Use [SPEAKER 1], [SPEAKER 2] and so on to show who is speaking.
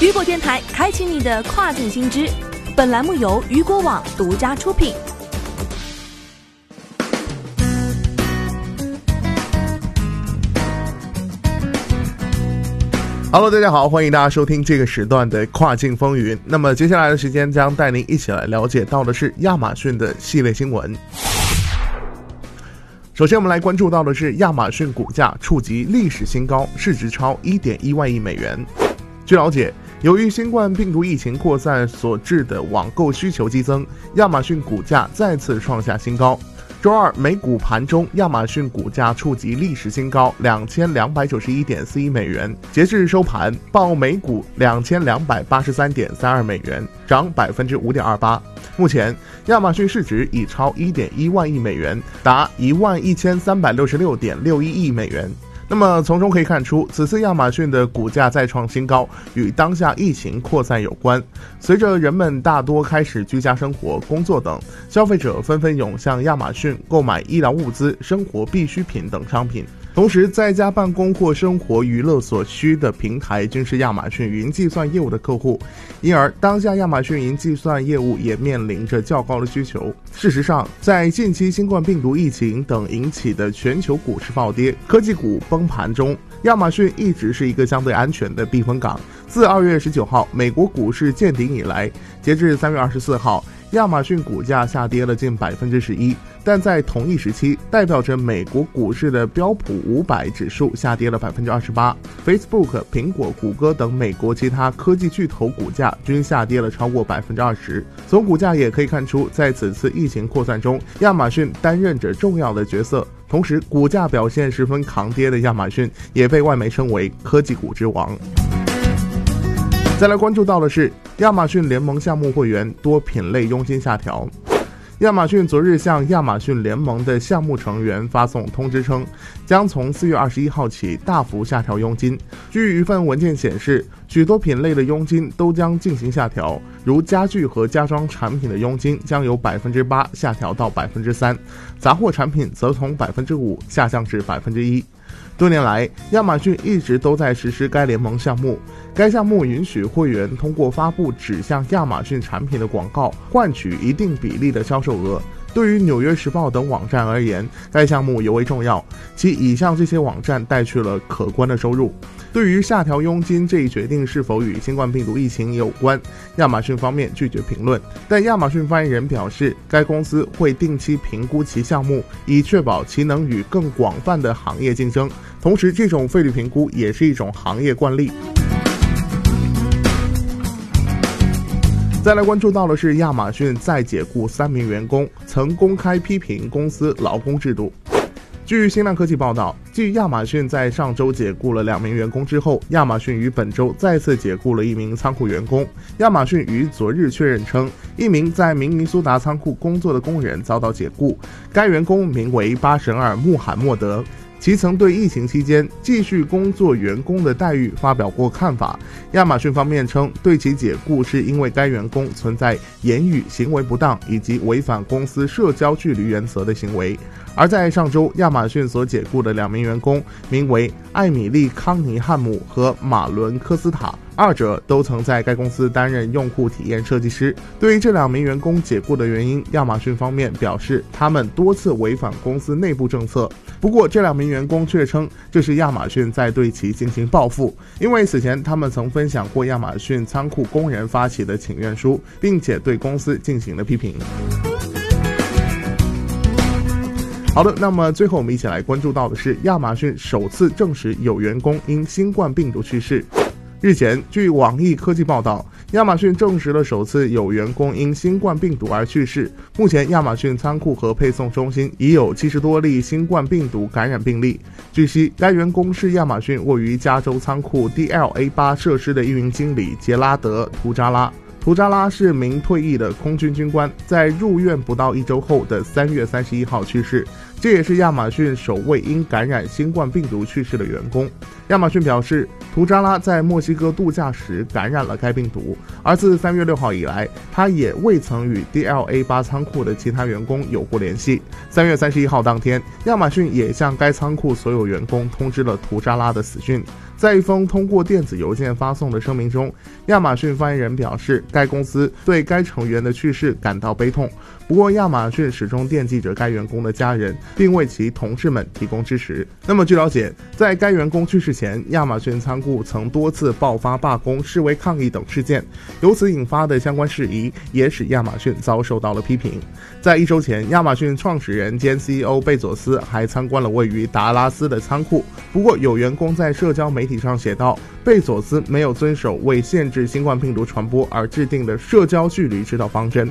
[SPEAKER 1] 雨果电台开启你的跨境新知，本栏目由雨果网独家出品。
[SPEAKER 2] Hello，大家好，欢迎大家收听这个时段的跨境风云。那么接下来的时间将带您一起来了解到的是亚马逊的系列新闻。首先，我们来关注到的是亚马逊股价触及历史新高，市值超一点一万亿美元。据了解，由于新冠病毒疫情扩散所致的网购需求激增，亚马逊股价再次创下新高。周二美股盘中，亚马逊股价触及历史新高两千两百九十一点四一美元，截至收盘报每股两千两百八十三点三二美元，涨百分之五点二八。目前，亚马逊市值已超一点一万亿美元，达一万一千三百六十六点六一亿美元。那么从中可以看出，此次亚马逊的股价再创新高，与当下疫情扩散有关。随着人们大多开始居家生活、工作等，消费者纷纷涌向亚马逊购买医疗物资、生活必需品等商品。同时，在家办公或生活娱乐所需的平台均是亚马逊云计算业务的客户，因而当下亚马逊云计算业务也面临着较高的需求。事实上，在近期新冠病毒疫情等引起的全球股市暴跌、科技股崩盘中，亚马逊一直是一个相对安全的避风港。自二月十九号美国股市见顶以来，截至三月二十四号。亚马逊股价下跌了近百分之十一，但在同一时期，代表着美国股市的标普五百指数下跌了百分之二十八。Facebook、苹果、谷歌等美国其他科技巨头股价均下跌了超过百分之二十。从股价也可以看出，在此次疫情扩散中，亚马逊担任着重要的角色。同时，股价表现十分抗跌的亚马逊也被外媒称为科技股之王。再来关注到的是，亚马逊联盟项目会员多品类佣金下调。亚马逊昨日向亚马逊联盟的项目成员发送通知称，将从四月二十一号起大幅下调佣金。据一份文件显示，许多品类的佣金都将进行下调，如家具和家装产品的佣金将由百分之八下调到百分之三，杂货产品则从百分之五下降至百分之一。多年来，亚马逊一直都在实施该联盟项目。该项目允许会员通过发布指向亚马逊产品的广告，换取一定比例的销售额。对于《纽约时报》等网站而言，该项目尤为重要，其已向这些网站带去了可观的收入。对于下调佣金这一决定是否与新冠病毒疫情有关，亚马逊方面拒绝评论。但亚马逊发言人表示，该公司会定期评估其项目，以确保其能与更广泛的行业竞争。同时，这种费率评估也是一种行业惯例。再来关注到的是，亚马逊再解雇三名员工，曾公开批评公司劳工制度。据新浪科技报道，继亚马逊在上周解雇了两名员工之后，亚马逊于本周再次解雇了一名仓库员工。亚马逊于昨日确认称，一名在明尼苏达仓库工作的工人遭到解雇，该员工名为巴什尔·穆罕默德。其曾对疫情期间继续工作员工的待遇发表过看法。亚马逊方面称，对其解雇是因为该员工存在言语行为不当以及违反公司社交距离原则的行为。而在上周，亚马逊所解雇的两名员工名为艾米丽·康尼汉姆和马伦·科斯塔。二者都曾在该公司担任用户体验设计师。对于这两名员工解雇的原因，亚马逊方面表示，他们多次违反公司内部政策。不过，这两名员工却称这是亚马逊在对其进行报复，因为此前他们曾分享过亚马逊仓库工人发起的请愿书，并且对公司进行了批评。好的，那么最后我们一起来关注到的是，亚马逊首次证实有员工因新冠病毒去世。日前，据网易科技报道，亚马逊证实了首次有员工因新冠病毒而去世。目前，亚马逊仓库和配送中心已有七十多例新冠病毒感染病例。据悉，该员工是亚马逊位于加州仓库 DLA 八设施的运营经理杰拉德·图扎拉。图扎拉是名退役的空军军官，在入院不到一周后的三月三十一号去世。这也是亚马逊首位因感染新冠病毒去世的员工。亚马逊表示，图扎拉在墨西哥度假时感染了该病毒，而自三月六号以来，他也未曾与 DLA 八仓库的其他员工有过联系。三月三十一号当天，亚马逊也向该仓库所有员工通知了图扎拉的死讯。在一封通过电子邮件发送的声明中，亚马逊发言人表示，该公司对该成员的去世感到悲痛。不过，亚马逊始终惦记着该员工的家人，并为其同事们提供支持。那么，据了解，在该员工去世前，亚马逊仓库曾多次爆发罢工、示威抗议等事件，由此引发的相关事宜也使亚马逊遭受到了批评。在一周前，亚马逊创始人兼 CEO 贝佐斯还参观了位于达拉斯的仓库。不过，有员工在社交媒体上写道，贝佐斯没有遵守为限制新冠病毒传播而制定的社交距离指导方针。